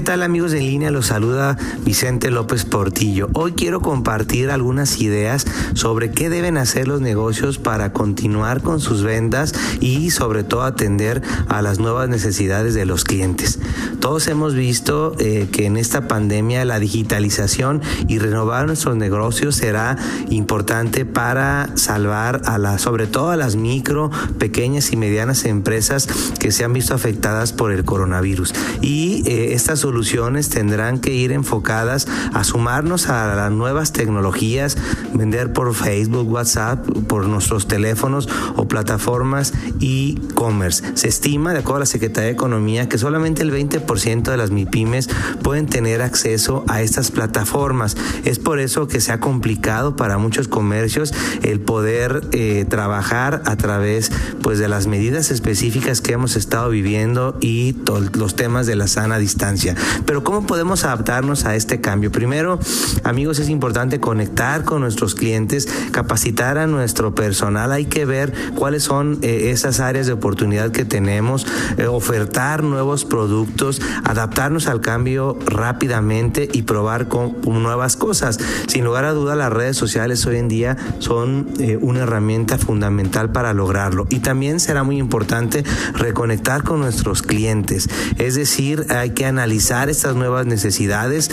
¿Qué tal amigos de línea? Los saluda Vicente López Portillo. Hoy quiero compartir algunas ideas sobre qué deben hacer los negocios para continuar con sus ventas y sobre todo atender a las nuevas necesidades de los clientes. Todos hemos visto eh, que en esta pandemia la digitalización y renovar nuestros negocios será importante para salvar a las, sobre todo a las micro, pequeñas y medianas empresas que se han visto afectadas por el coronavirus. Y eh, estas soluciones tendrán que ir enfocadas a sumarnos a las nuevas tecnologías, vender por Facebook, WhatsApp, por nuestros teléfonos o plataformas e-commerce. Se estima, de acuerdo a la Secretaría de Economía, que solamente el 20% de las MIPIMES pueden tener acceso a estas plataformas. Es por eso que se ha complicado para muchos comercios el poder eh, trabajar a través pues, de las medidas específicas que hemos estado viviendo y los temas de la sana distancia. Pero ¿cómo podemos adaptarnos a este cambio? Primero, amigos, es importante conectar con nuestros clientes, capacitar a nuestro personal. Hay que ver cuáles son eh, esas áreas de oportunidad que tenemos, eh, ofertar nuevos productos, adaptarnos al cambio rápidamente y probar con, nuevas cosas. Sin lugar a duda, las redes sociales hoy en día son eh, una herramienta fundamental para lograrlo. Y también será muy importante reconectar con nuestros clientes. Es decir, hay que analizar estas nuevas necesidades.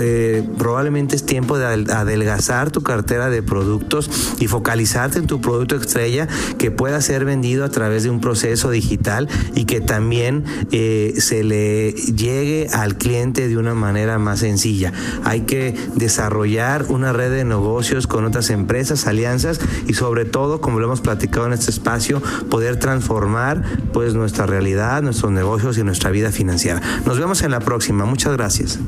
Eh, probablemente es tiempo de adelgazar tu cartera de productos y focalizarte en tu producto estrella que pueda ser vendido a través de un proceso digital y que también eh, se le llegue al cliente de una manera más sencilla. Hay que desarrollar una red de negocios con otras empresas, alianzas y sobre todo, como lo hemos platicado en este espacio, poder transformar pues nuestra realidad, nuestros negocios y nuestra vida financiera. Nos vemos en la próxima. Muchas gracias.